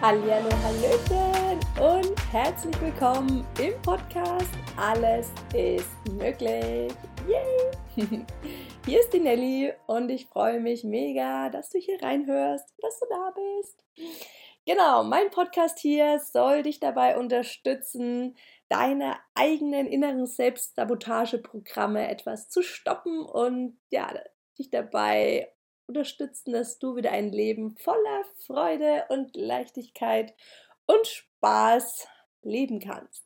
Hallihallo, Hallöchen und herzlich willkommen im Podcast Alles ist möglich. Yay! Hier ist die Nelly und ich freue mich mega, dass du hier reinhörst, dass du da bist. Genau, mein Podcast hier soll dich dabei unterstützen, deine eigenen inneren Selbstsabotageprogramme etwas zu stoppen und ja, dich dabei unterstützen, dass du wieder ein Leben voller Freude und Leichtigkeit und Spaß leben kannst.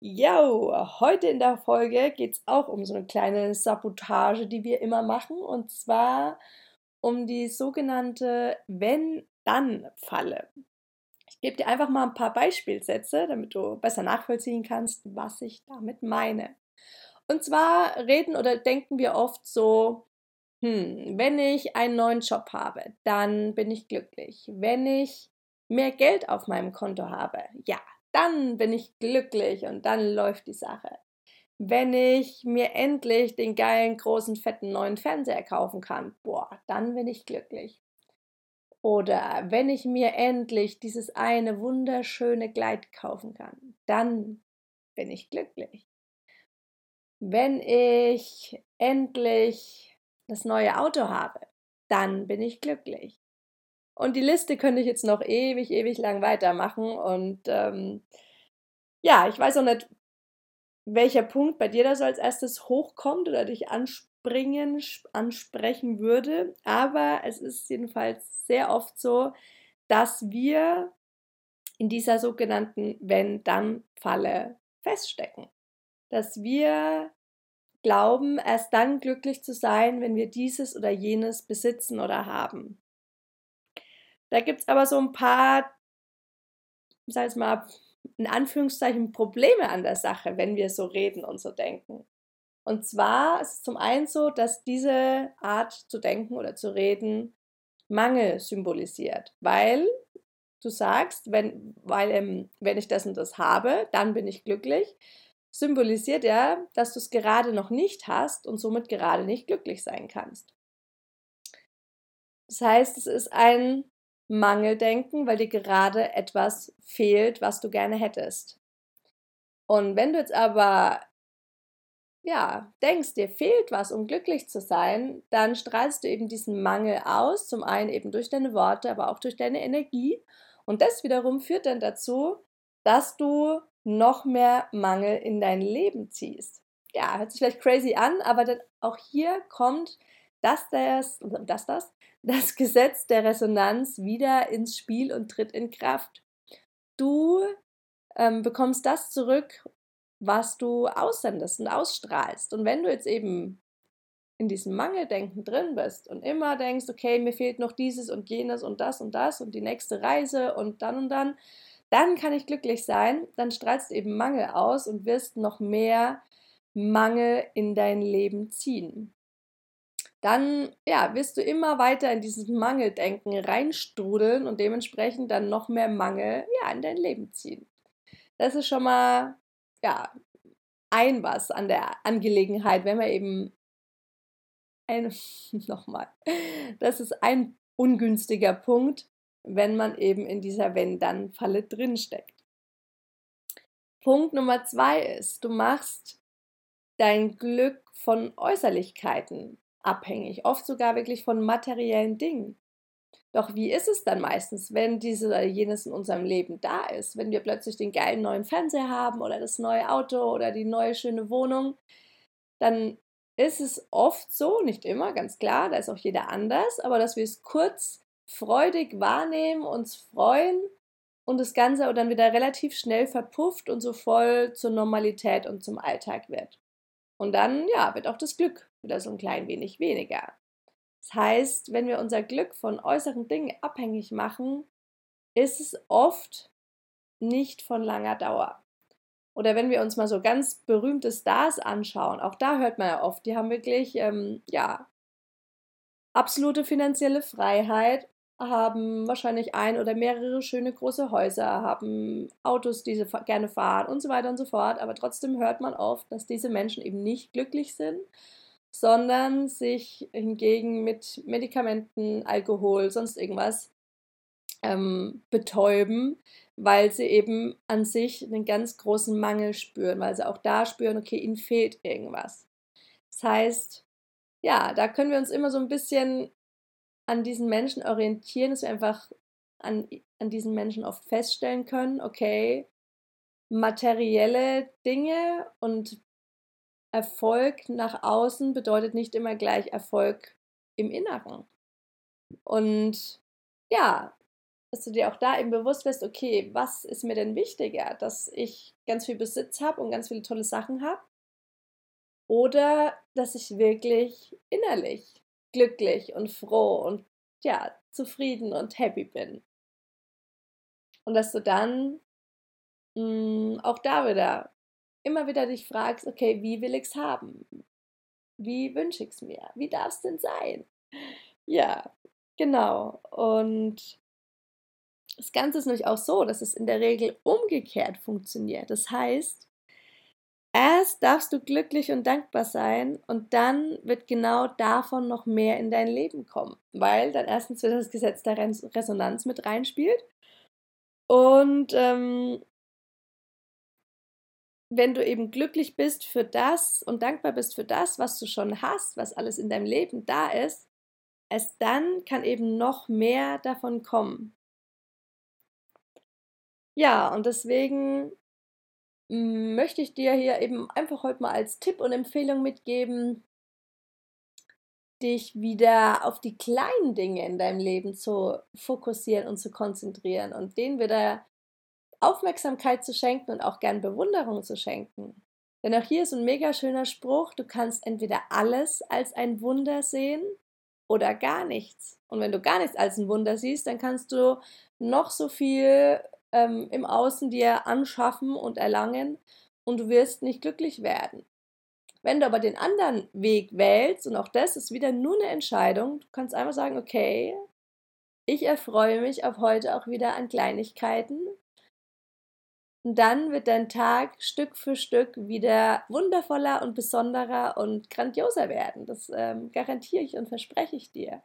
Jo, heute in der Folge geht es auch um so eine kleine Sabotage, die wir immer machen, und zwar um die sogenannte Wenn-Dann-Falle. Ich gebe dir einfach mal ein paar Beispielsätze, damit du besser nachvollziehen kannst, was ich damit meine. Und zwar reden oder denken wir oft so, hm, wenn ich einen neuen Job habe, dann bin ich glücklich. Wenn ich mehr Geld auf meinem Konto habe, ja, dann bin ich glücklich und dann läuft die Sache. Wenn ich mir endlich den geilen, großen, fetten neuen Fernseher kaufen kann, boah, dann bin ich glücklich. Oder wenn ich mir endlich dieses eine wunderschöne Kleid kaufen kann, dann bin ich glücklich. Wenn ich endlich das neue Auto habe, dann bin ich glücklich. Und die Liste könnte ich jetzt noch ewig, ewig lang weitermachen. Und ähm, ja, ich weiß auch nicht, welcher Punkt bei dir da so als erstes hochkommt oder dich anspringen, ansprechen würde. Aber es ist jedenfalls sehr oft so, dass wir in dieser sogenannten Wenn-Dann-Falle feststecken. Dass wir glauben, erst dann glücklich zu sein, wenn wir dieses oder jenes besitzen oder haben. Da gibt es aber so ein paar, sag ich mal, in Anführungszeichen Probleme an der Sache, wenn wir so reden und so denken. Und zwar ist es zum einen so, dass diese Art zu denken oder zu reden Mangel symbolisiert, weil du sagst, wenn, weil, ähm, wenn ich das und das habe, dann bin ich glücklich symbolisiert ja, dass du es gerade noch nicht hast und somit gerade nicht glücklich sein kannst. Das heißt, es ist ein Mangeldenken, weil dir gerade etwas fehlt, was du gerne hättest. Und wenn du jetzt aber ja, denkst, dir fehlt was, um glücklich zu sein, dann strahlst du eben diesen Mangel aus, zum einen eben durch deine Worte, aber auch durch deine Energie. Und das wiederum führt dann dazu, dass du noch mehr Mangel in dein Leben ziehst. Ja, hört sich vielleicht crazy an, aber dann auch hier kommt das, das, das, das, das Gesetz der Resonanz wieder ins Spiel und tritt in Kraft. Du ähm, bekommst das zurück, was du aussendest und ausstrahlst. Und wenn du jetzt eben in diesem Mangeldenken drin bist und immer denkst, okay, mir fehlt noch dieses und jenes und das und das und die nächste Reise und dann und dann, dann kann ich glücklich sein, dann strahlst du eben Mangel aus und wirst noch mehr Mangel in dein Leben ziehen. Dann ja, wirst du immer weiter in dieses Mangeldenken reinstrudeln und dementsprechend dann noch mehr Mangel ja, in dein Leben ziehen. Das ist schon mal ja, ein was an der Angelegenheit, wenn wir eben ein, nochmal, das ist ein ungünstiger Punkt, wenn man eben in dieser Wenn-Dann-Falle drinsteckt. Punkt Nummer zwei ist, du machst dein Glück von Äußerlichkeiten abhängig, oft sogar wirklich von materiellen Dingen. Doch wie ist es dann meistens, wenn dieses oder jenes in unserem Leben da ist? Wenn wir plötzlich den geilen neuen Fernseher haben oder das neue Auto oder die neue schöne Wohnung, dann ist es oft so, nicht immer, ganz klar, da ist auch jeder anders, aber dass wir es kurz freudig wahrnehmen, uns freuen und das Ganze dann wieder relativ schnell verpufft und so voll zur Normalität und zum Alltag wird. Und dann, ja, wird auch das Glück wieder so ein klein wenig weniger. Das heißt, wenn wir unser Glück von äußeren Dingen abhängig machen, ist es oft nicht von langer Dauer. Oder wenn wir uns mal so ganz berühmte Stars anschauen, auch da hört man ja oft, die haben wirklich, ähm, ja, absolute finanzielle Freiheit haben wahrscheinlich ein oder mehrere schöne große Häuser, haben Autos, die sie gerne fahren und so weiter und so fort. Aber trotzdem hört man oft, dass diese Menschen eben nicht glücklich sind, sondern sich hingegen mit Medikamenten, Alkohol, sonst irgendwas ähm, betäuben, weil sie eben an sich einen ganz großen Mangel spüren, weil sie auch da spüren, okay, ihnen fehlt irgendwas. Das heißt, ja, da können wir uns immer so ein bisschen an diesen Menschen orientieren, dass wir einfach an, an diesen Menschen oft feststellen können, okay, materielle Dinge und Erfolg nach außen bedeutet nicht immer gleich Erfolg im Inneren. Und ja, dass du dir auch da eben bewusst wirst, okay, was ist mir denn wichtiger, dass ich ganz viel Besitz habe und ganz viele tolle Sachen habe? Oder dass ich wirklich innerlich glücklich und froh und ja, zufrieden und happy bin. Und dass du dann mh, mm, auch da wieder immer wieder dich fragst, okay, wie will ich es haben? Wie wünsche ich es mir? Wie darf es denn sein? Ja, genau. Und das Ganze ist nämlich auch so, dass es in der Regel umgekehrt funktioniert. Das heißt, erst darfst du glücklich und dankbar sein und dann wird genau davon noch mehr in dein Leben kommen, weil dann erstens wieder das Gesetz der Resonanz mit reinspielt und ähm, wenn du eben glücklich bist für das und dankbar bist für das, was du schon hast, was alles in deinem Leben da ist, erst dann kann eben noch mehr davon kommen. Ja, und deswegen möchte ich dir hier eben einfach heute mal als Tipp und Empfehlung mitgeben, dich wieder auf die kleinen Dinge in deinem Leben zu fokussieren und zu konzentrieren und denen wieder Aufmerksamkeit zu schenken und auch gern Bewunderung zu schenken. Denn auch hier ist ein mega schöner Spruch, du kannst entweder alles als ein Wunder sehen oder gar nichts. Und wenn du gar nichts als ein Wunder siehst, dann kannst du noch so viel ähm, im Außen dir anschaffen und erlangen und du wirst nicht glücklich werden. Wenn du aber den anderen Weg wählst, und auch das ist wieder nur eine Entscheidung, du kannst einfach sagen, okay, ich erfreue mich auf heute auch wieder an Kleinigkeiten und dann wird dein Tag Stück für Stück wieder wundervoller und besonderer und grandioser werden. Das ähm, garantiere ich und verspreche ich dir.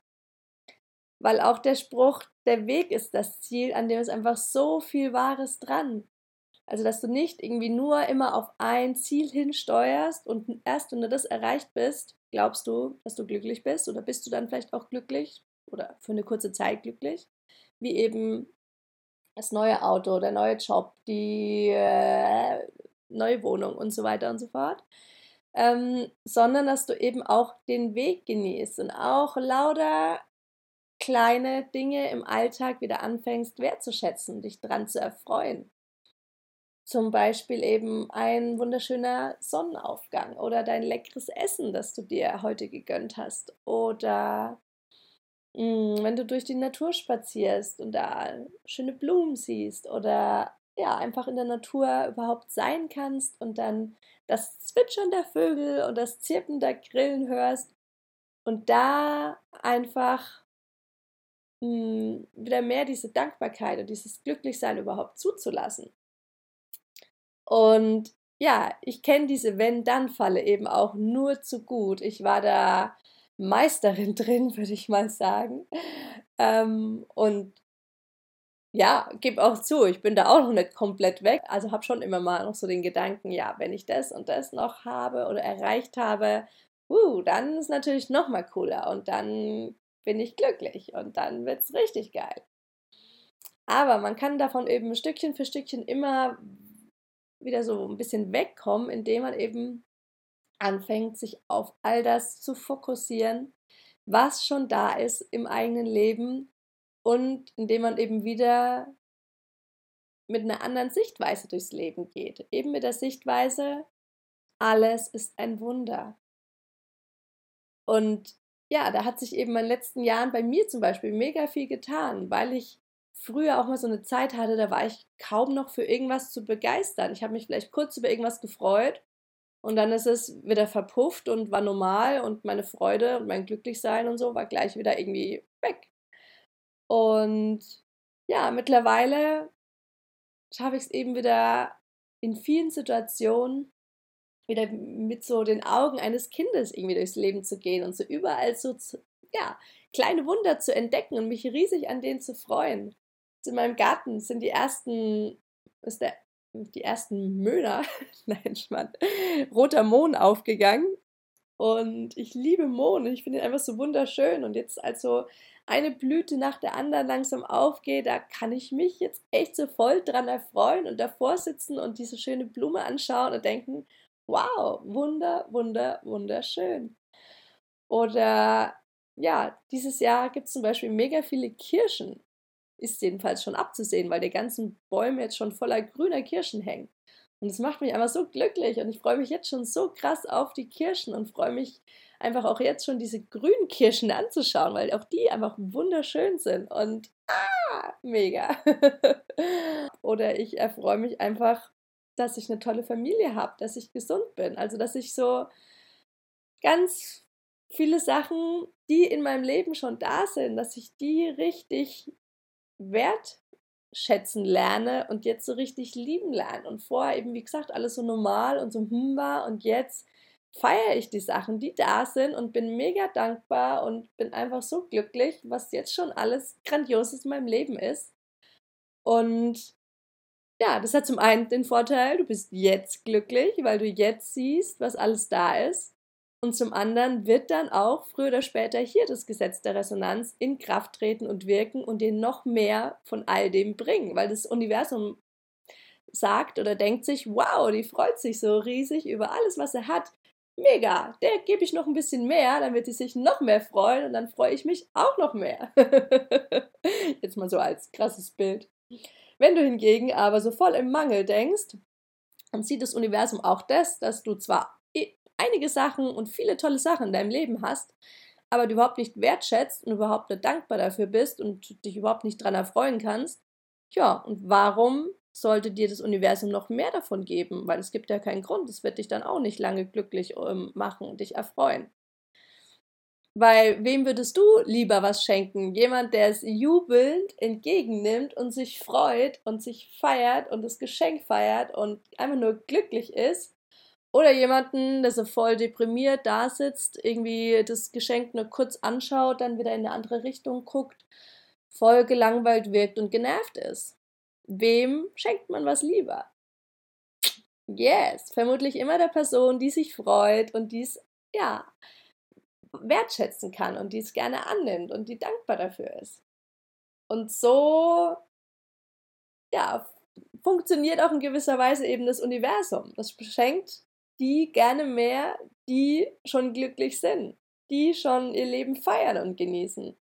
Weil auch der Spruch, der Weg ist das Ziel, an dem ist einfach so viel Wahres dran. Also, dass du nicht irgendwie nur immer auf ein Ziel hinsteuerst und erst wenn du das erreicht bist, glaubst du, dass du glücklich bist oder bist du dann vielleicht auch glücklich oder für eine kurze Zeit glücklich, wie eben das neue Auto, der neue Job, die äh, neue Wohnung und so weiter und so fort. Ähm, sondern dass du eben auch den Weg genießt und auch lauter kleine Dinge im Alltag wieder anfängst wertzuschätzen, dich dran zu erfreuen. Zum Beispiel eben ein wunderschöner Sonnenaufgang oder dein leckeres Essen, das du dir heute gegönnt hast oder Mm, wenn du durch die Natur spazierst und da schöne Blumen siehst oder ja, einfach in der Natur überhaupt sein kannst und dann das Zwitschern der Vögel und das Zirpen der Grillen hörst und da einfach mh, mm, wieder mehr diese Dankbarkeit und dieses Glücklichsein überhaupt zuzulassen. Und ja, ich kenne diese Wenn-Dann-Falle eben auch nur zu gut. Ich war da Meisterin drin, würde ich mal sagen. Ähm, und ja, gebe auch zu, ich bin da auch noch nicht komplett weg. Also habe schon immer mal noch so den Gedanken, ja, wenn ich das und das noch habe oder erreicht habe, uh, dann ist natürlich noch mal cooler und dann bin ich glücklich und dann wird es richtig geil. Aber man kann davon eben Stückchen für Stückchen immer wieder so ein bisschen wegkommen, indem man eben anfängt, sich auf all das zu fokussieren, was schon da ist im eigenen Leben und indem man eben wieder mit einer anderen Sichtweise durchs Leben geht. Eben mit der Sichtweise, alles ist ein Wunder. Und ja, da hat sich eben in den letzten Jahren bei mir zum Beispiel mega viel getan, weil ich früher auch mal so eine Zeit hatte, da war ich kaum noch für irgendwas zu begeistern. Ich habe mich vielleicht kurz über irgendwas gefreut und dann ist es wieder verpufft und war normal und meine Freude und mein Glücklichsein und so war gleich wieder irgendwie weg. Und ja, mittlerweile schaffe ich es eben wieder in vielen Situationen wieder mit so den Augen eines Kindes irgendwie durchs Leben zu gehen und so überall so zu, ja, kleine Wunder zu entdecken und mich riesig an denen zu freuen. in meinem Garten sind die ersten, ist der, die ersten Möhner, nein, Schmarrn, roter Mohn aufgegangen. Und ich liebe Mohn. Ich finde ihn einfach so wunderschön. Und jetzt also eine Blüte nach der anderen langsam aufgeht, da kann ich mich jetzt echt so voll dran erfreuen und davor sitzen und diese schöne Blume anschauen und denken, wow, wunder, wunder, wunderschön. Oder ja, dieses Jahr gibt es zum Beispiel mega viele Kirschen. Ist jedenfalls schon abzusehen, weil die ganzen Bäume jetzt schon voller grüner Kirschen hängen. Und es macht mich einfach so glücklich und ich freue mich jetzt schon so krass auf die Kirschen und freue mich einfach auch jetzt schon diese grünen Kirschen anzuschauen, weil auch die einfach wunderschön sind und ah, mega. Oder ich erfreue mich einfach, dass ich eine tolle Familie habe, dass ich gesund bin, also dass ich so ganz viele Sachen, die in meinem Leben schon da sind, dass ich die richtig wert schätzen lerne und jetzt so richtig lieben lerne. Und vorher eben, wie gesagt, alles so normal und so hm war und jetzt feiere ich die Sachen, die da sind und bin mega dankbar und bin einfach so glücklich, was jetzt schon alles Grandioses in meinem Leben ist. Und ja, das hat zum einen den Vorteil, du bist jetzt glücklich, weil du jetzt siehst, was alles da ist. Und zum anderen wird dann auch früher oder später hier das Gesetz der Resonanz in Kraft treten und wirken und dir noch mehr von all dem bringen, weil das Universum sagt oder denkt sich, wow, die freut sich so riesig über alles, was er hat. Mega, der gebe ich noch ein bisschen mehr, dann wird sie sich noch mehr freuen und dann freue ich mich auch noch mehr. Jetzt mal so als krasses Bild. Wenn du hingegen aber so voll im Mangel denkst, dann sieht das Universum auch das, dass du zwar einige Sachen und viele tolle Sachen in deinem Leben hast, aber du überhaupt nicht wertschätzt und überhaupt nicht dankbar dafür bist und dich überhaupt nicht daran erfreuen kannst, ja, und warum sollte dir das Universum noch mehr davon geben? Weil es gibt ja keinen Grund, es wird dich dann auch nicht lange glücklich ähm, machen und dich erfreuen. Weil wem würdest du lieber was schenken? Jemand, der es jubelnd entgegennimmt und sich freut und sich feiert und das Geschenk feiert und einfach nur glücklich ist? Oder jemanden, der so voll deprimiert da sitzt, irgendwie das Geschenk nur kurz anschaut, dann wieder in eine andere Richtung guckt, voll gelangweilt wirkt und genervt ist. Wem schenkt man was lieber? Yes, vermutlich immer der Person, die sich freut und die es, ja, wertschätzen kann und die es gerne annimmt und die dankbar dafür ist. Und so, ja, funktioniert auch in gewisser Weise eben das Universum. Das schenkt die gerne mehr, die schon glücklich sind, die schon ihr Leben feiern und genießen.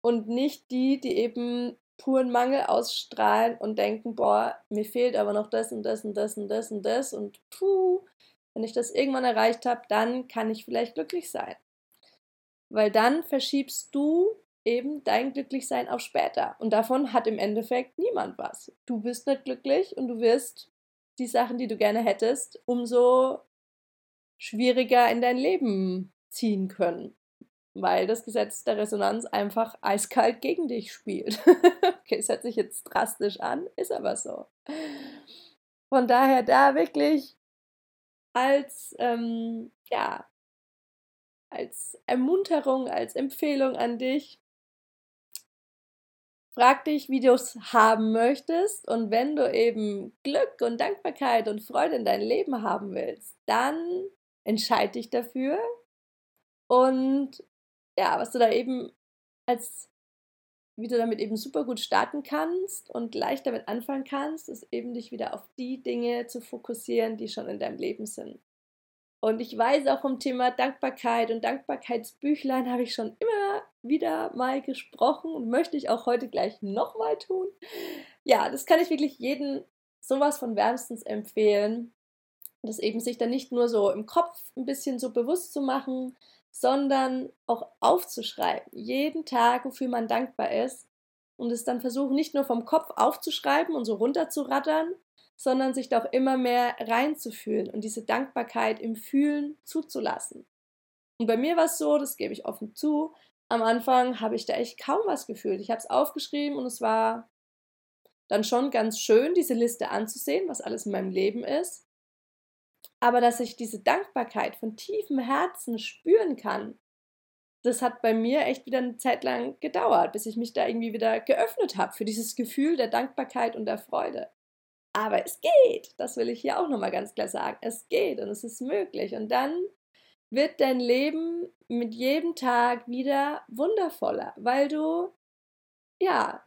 Und nicht die, die eben puren Mangel ausstrahlen und denken, boah, mir fehlt aber noch das und das und das und das und das und puh, wenn ich das irgendwann erreicht habe, dann kann ich vielleicht glücklich sein. Weil dann verschiebst du eben dein Glücklichsein auf später. Und davon hat im Endeffekt niemand was. Du bist nicht glücklich und du wirst die Sachen, die du gerne hättest, umso schwieriger in dein Leben ziehen können. Weil das Gesetz der Resonanz einfach eiskalt gegen dich spielt. okay, es hört sich jetzt drastisch an, ist aber so. Von daher da wirklich als, ähm, ja, als Ermunterung, als Empfehlung an dich, Frag dich, wie du es haben möchtest. Und wenn du eben Glück und Dankbarkeit und Freude in deinem Leben haben willst, dann entscheide dich dafür. Und ja, was du da eben als wie du damit eben super gut starten kannst und leicht damit anfangen kannst, ist eben dich wieder auf die Dinge zu fokussieren, die schon in deinem Leben sind. Und ich weiß auch vom Thema Dankbarkeit und Dankbarkeitsbüchlein habe ich schon immer wieder mal gesprochen und möchte ich auch heute gleich nochmal tun. Ja, das kann ich wirklich jedem sowas von wärmstens empfehlen, das eben sich dann nicht nur so im Kopf ein bisschen so bewusst zu machen, sondern auch aufzuschreiben, jeden Tag, wofür man dankbar ist und es dann versuchen, nicht nur vom Kopf aufzuschreiben und so runterzurattern, sondern sich doch immer mehr reinzufühlen und diese Dankbarkeit im Fühlen zuzulassen. Und bei mir war es so, das gebe ich offen zu, am Anfang habe ich da echt kaum was gefühlt. Ich habe es aufgeschrieben und es war dann schon ganz schön, diese Liste anzusehen, was alles in meinem Leben ist. Aber dass ich diese Dankbarkeit von tiefem Herzen spüren kann, das hat bei mir echt wieder eine Zeit lang gedauert, bis ich mich da irgendwie wieder geöffnet habe für dieses Gefühl der Dankbarkeit und der Freude. Aber es geht, das will ich hier auch nochmal ganz klar sagen. Es geht und es ist möglich. Und dann wird dein Leben mit jedem Tag wieder wundervoller, weil du, ja,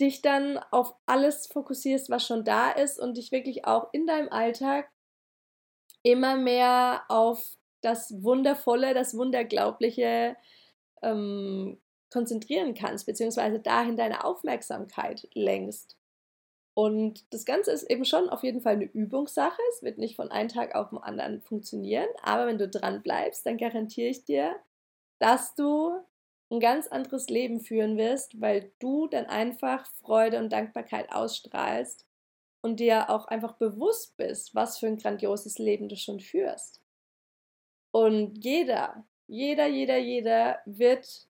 dich dann auf alles fokussierst, was schon da ist und dich wirklich auch in deinem Alltag immer mehr auf das Wundervolle, das Wunderglaubliche ähm, konzentrieren kannst, beziehungsweise dahin deine Aufmerksamkeit lenkst. Und das Ganze ist eben schon auf jeden Fall eine Übungssache. Es wird nicht von einem Tag auf den anderen funktionieren, aber wenn du dran bleibst, dann garantiere ich dir, dass du ein ganz anderes Leben führen wirst, weil du dann einfach Freude und Dankbarkeit ausstrahlst und dir auch einfach bewusst bist, was für ein grandioses Leben du schon führst. Und jeder, jeder, jeder, jeder wird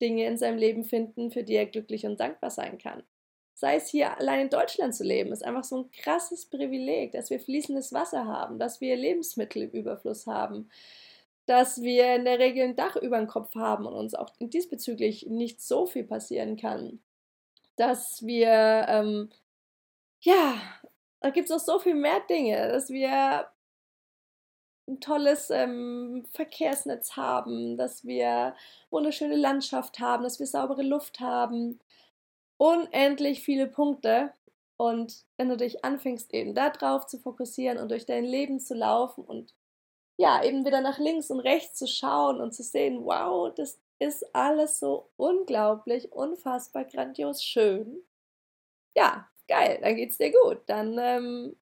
Dinge in seinem Leben finden, für die er glücklich und dankbar sein kann. Sei es hier allein in Deutschland zu leben, ist einfach so ein krasses Privileg, dass wir fließendes Wasser haben, dass wir Lebensmittel im Überfluss haben, dass wir in der Regel ein Dach über dem Kopf haben und uns auch diesbezüglich nicht so viel passieren kann. Dass wir, ähm, ja, da gibt es noch so viel mehr Dinge, dass wir ein tolles ähm, Verkehrsnetz haben, dass wir wunderschöne Landschaft haben, dass wir saubere Luft haben. Unendlich viele Punkte. Und wenn du dich anfängst, eben darauf zu fokussieren und durch dein Leben zu laufen und ja, eben wieder nach links und rechts zu schauen und zu sehen, wow, das ist alles so unglaublich, unfassbar grandios schön. Ja, geil, dann geht's dir gut. Dann ähm,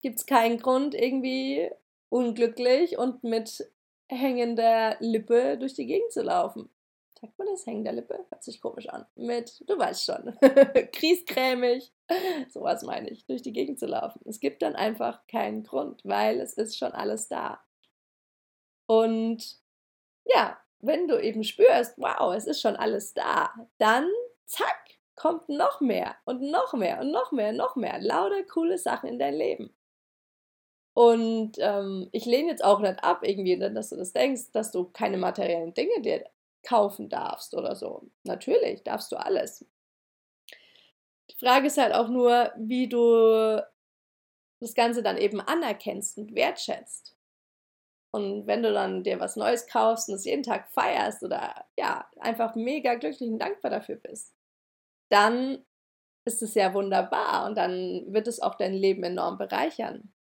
gibt es keinen Grund, irgendwie unglücklich und mit hängender Lippe durch die Gegend zu laufen. Sagt man das, hängender Lippe? Hört sich komisch an. Mit, du weißt schon, kriescrämig, sowas meine ich, durch die Gegend zu laufen. Es gibt dann einfach keinen Grund, weil es ist schon alles da. Und ja, wenn du eben spürst, wow, es ist schon alles da, dann zack, kommt noch mehr und noch mehr und noch mehr und noch mehr. Lauter coole Sachen in dein Leben. Und ähm, ich lehne jetzt auch nicht ab, irgendwie, dass du das denkst, dass du keine materiellen Dinge dir kaufen darfst oder so. Natürlich darfst du alles. Die Frage ist halt auch nur, wie du das Ganze dann eben anerkennst und wertschätzt. Und wenn du dann dir was Neues kaufst und es jeden Tag feierst oder ja, einfach mega glücklich und dankbar dafür bist, dann ist es ja wunderbar und dann wird es auch dein Leben enorm bereichern.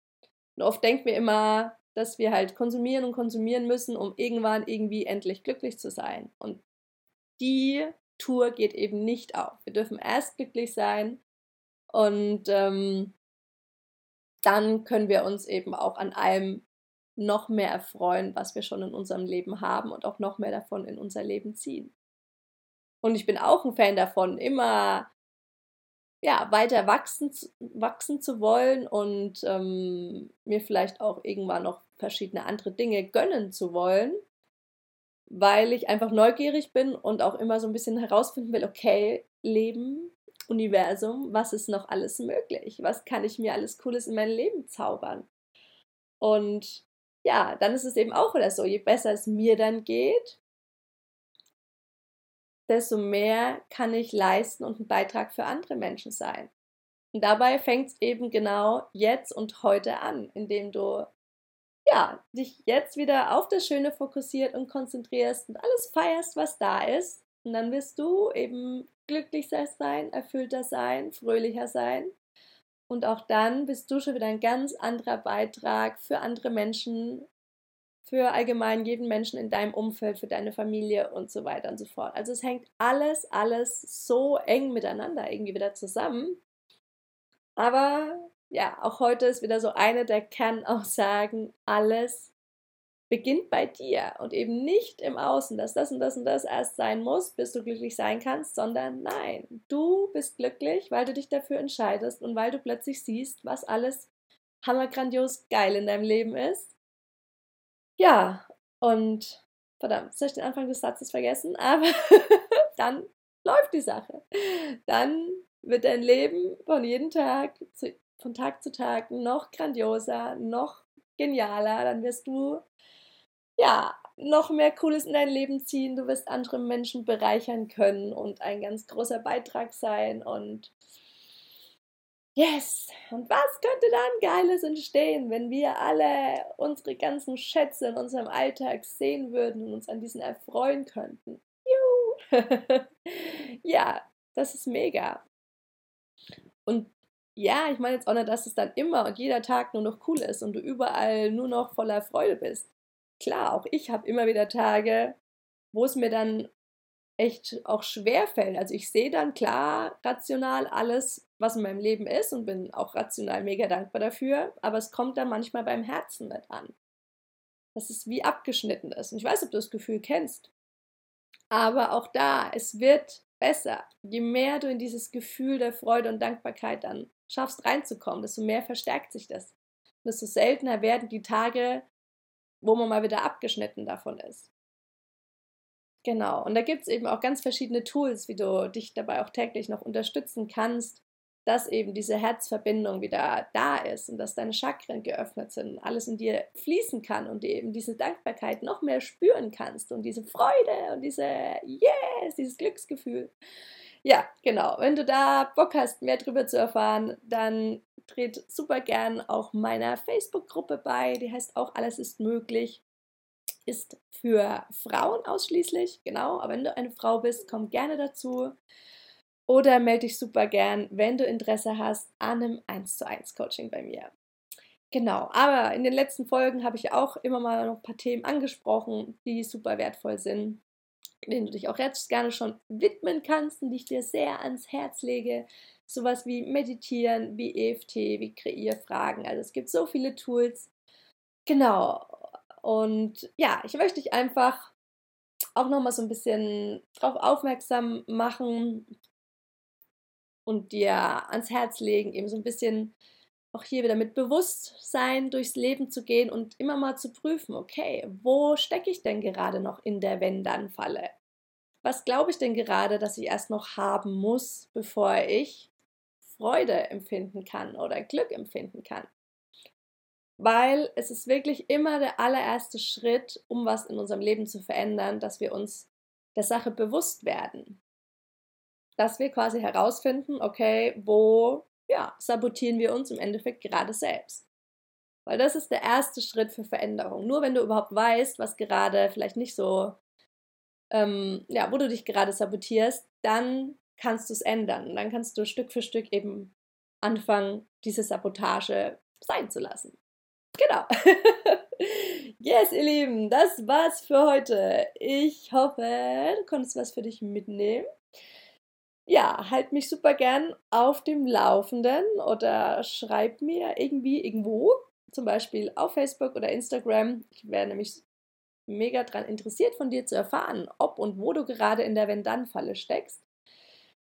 Und oft denken wir immer, dass wir halt konsumieren und konsumieren müssen, um irgendwann irgendwie endlich glücklich zu sein. Und die Tour geht eben nicht auf. Wir dürfen erst glücklich sein und ähm, dann können wir uns eben auch an allem noch mehr erfreuen, was wir schon in unserem Leben haben und auch noch mehr davon in unser Leben ziehen. Und ich bin auch ein Fan davon, immer ja, weiter wachsen, wachsen zu wollen und ähm, mir vielleicht auch irgendwann noch verschiedene andere Dinge gönnen zu wollen, weil ich einfach neugierig bin und auch immer so ein bisschen herausfinden will, okay, Leben, Universum, was ist noch alles möglich? Was kann ich mir alles Cooles in mein Leben zaubern? Und ja, dann ist es eben auch wieder so, je besser es mir dann geht, desto mehr kann ich leisten und ein Beitrag für andere Menschen sein. Und dabei fängt es eben genau jetzt und heute an, indem du ja, dich jetzt wieder auf das Schöne fokussiert und konzentrierst und alles feierst, was da ist. Und dann wirst du eben glücklicher sein, erfüllter sein, fröhlicher sein. Und auch dann bist du schon wieder ein ganz anderer Beitrag für andere Menschen, für allgemein jeden Menschen in deinem Umfeld, für deine Familie und so weiter und so fort. Also es hängt alles, alles so eng miteinander irgendwie wieder zusammen. Aber ja, auch heute ist wieder so eine der Kernaussagen, alles beginnt bei dir und eben nicht im Außen, dass das und das und das erst sein muss, bis du glücklich sein kannst, sondern nein, du bist glücklich, weil du dich dafür entscheidest und weil du plötzlich siehst, was alles hammergrandios geil in deinem Leben ist ja, und verdammt, jetzt habe ich den Anfang des Satzes vergessen, aber dann läuft die Sache. Dann wird dein Leben von jedem Tag, zu, von Tag zu Tag noch grandioser, noch genialer. Dann wirst du ja, noch mehr Cooles in dein Leben ziehen. Du wirst andere Menschen bereichern können und ein ganz großer Beitrag sein. Und yes, und was könnte dann Geiles entstehen, wenn wir alle unsere ganzen Schätze in unserem Alltag sehen würden und uns an diesen erfreuen könnten? Juhu! ja, das ist mega. Und ja, ich meine jetzt auch nicht, dass es dann immer und jeder Tag nur noch cool ist und du überall nur noch voller Freude bist. Klar, auch ich habe immer wieder Tage, wo es mir dann echt auch schwer fällt. Also ich sehe dann klar rational alles, was in meinem Leben ist und bin auch rational mega dankbar dafür, aber es kommt dann manchmal beim Herzen mit an. Dass es wie abgeschnitten ist. Und ich weiß, ob du das Gefühl kennst. Aber auch da, es wird besser. Je mehr du in dieses Gefühl der Freude und Dankbarkeit dann schaffst reinzukommen, desto mehr verstärkt sich das. Desto seltener werden die Tage, wo man mal wieder abgeschnitten davon ist. Genau, und da gibt es eben auch ganz verschiedene Tools, wie du dich dabei auch täglich noch unterstützen kannst, dass eben diese Herzverbindung wieder da ist und dass deine Chakren geöffnet sind, alles in dir fließen kann und du eben diese Dankbarkeit noch mehr spüren kannst und diese Freude und diese Yes, dieses Glücksgefühl. Ja, genau. Wenn du da Bock hast, mehr darüber zu erfahren, dann tritt super gern auch meiner Facebook-Gruppe bei. Die heißt auch Alles ist möglich. Ist für Frauen ausschließlich, genau. Aber wenn du eine Frau bist, komm gerne dazu. Oder melde dich super gern, wenn du Interesse hast, an einem 1 zu 1 Coaching bei mir. Genau, aber in den letzten Folgen habe ich auch immer mal noch ein paar Themen angesprochen, die super wertvoll sind denen du dich auch jetzt gerne schon widmen kannst und die ich dir sehr ans Herz lege. Sowas wie Meditieren, wie EFT, wie Kreierfragen. Also es gibt so viele Tools. Genau. Und ja, ich möchte dich einfach auch nochmal so ein bisschen darauf aufmerksam machen und dir ans Herz legen, eben so ein bisschen auch hier wieder mit Bewusstsein durchs Leben zu gehen und immer mal zu prüfen, okay, wo stecke ich denn gerade noch in der Wenn-Dann-Falle? Was glaube ich denn gerade, dass ich erst noch haben muss, bevor ich Freude empfinden kann oder Glück empfinden kann? Weil es ist wirklich immer der allererste Schritt, um was in unserem Leben zu verändern, dass wir uns der Sache bewusst werden. Dass wir quasi herausfinden, okay, wo ja, sabotieren wir uns im Endeffekt gerade selbst. Weil das ist der erste Schritt für Veränderung. Nur wenn du überhaupt weißt, was gerade vielleicht nicht so, ähm, ja, wo du dich gerade sabotierst, dann kannst du es ändern. Dann kannst du Stück für Stück eben anfangen, diese Sabotage sein zu lassen. Genau. yes, ihr Lieben, das war's für heute. Ich hoffe, du konntest was für dich mitnehmen ja, halt mich super gern auf dem Laufenden oder schreib mir irgendwie irgendwo, zum Beispiel auf Facebook oder Instagram. Ich wäre nämlich mega daran interessiert, von dir zu erfahren, ob und wo du gerade in der Wenn-Dann-Falle steckst.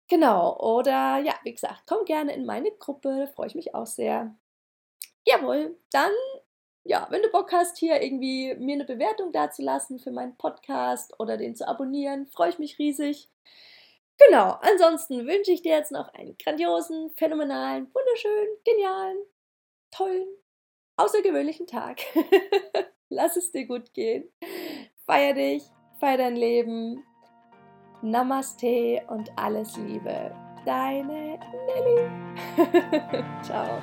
Genau, oder ja, wie gesagt, komm gerne in meine Gruppe, da freue ich mich auch sehr. Jawohl, dann, ja, wenn du Bock hast, hier irgendwie mir eine Bewertung dazulassen für meinen Podcast oder den zu abonnieren, freue ich mich riesig. Genau, ansonsten wünsche ich dir jetzt noch einen grandiosen, phänomenalen, wunderschönen, genialen, tollen, außergewöhnlichen Tag. Lass es dir gut gehen. Feier dich, feier dein Leben. Namaste und alles Liebe. Deine Nelly. Ciao.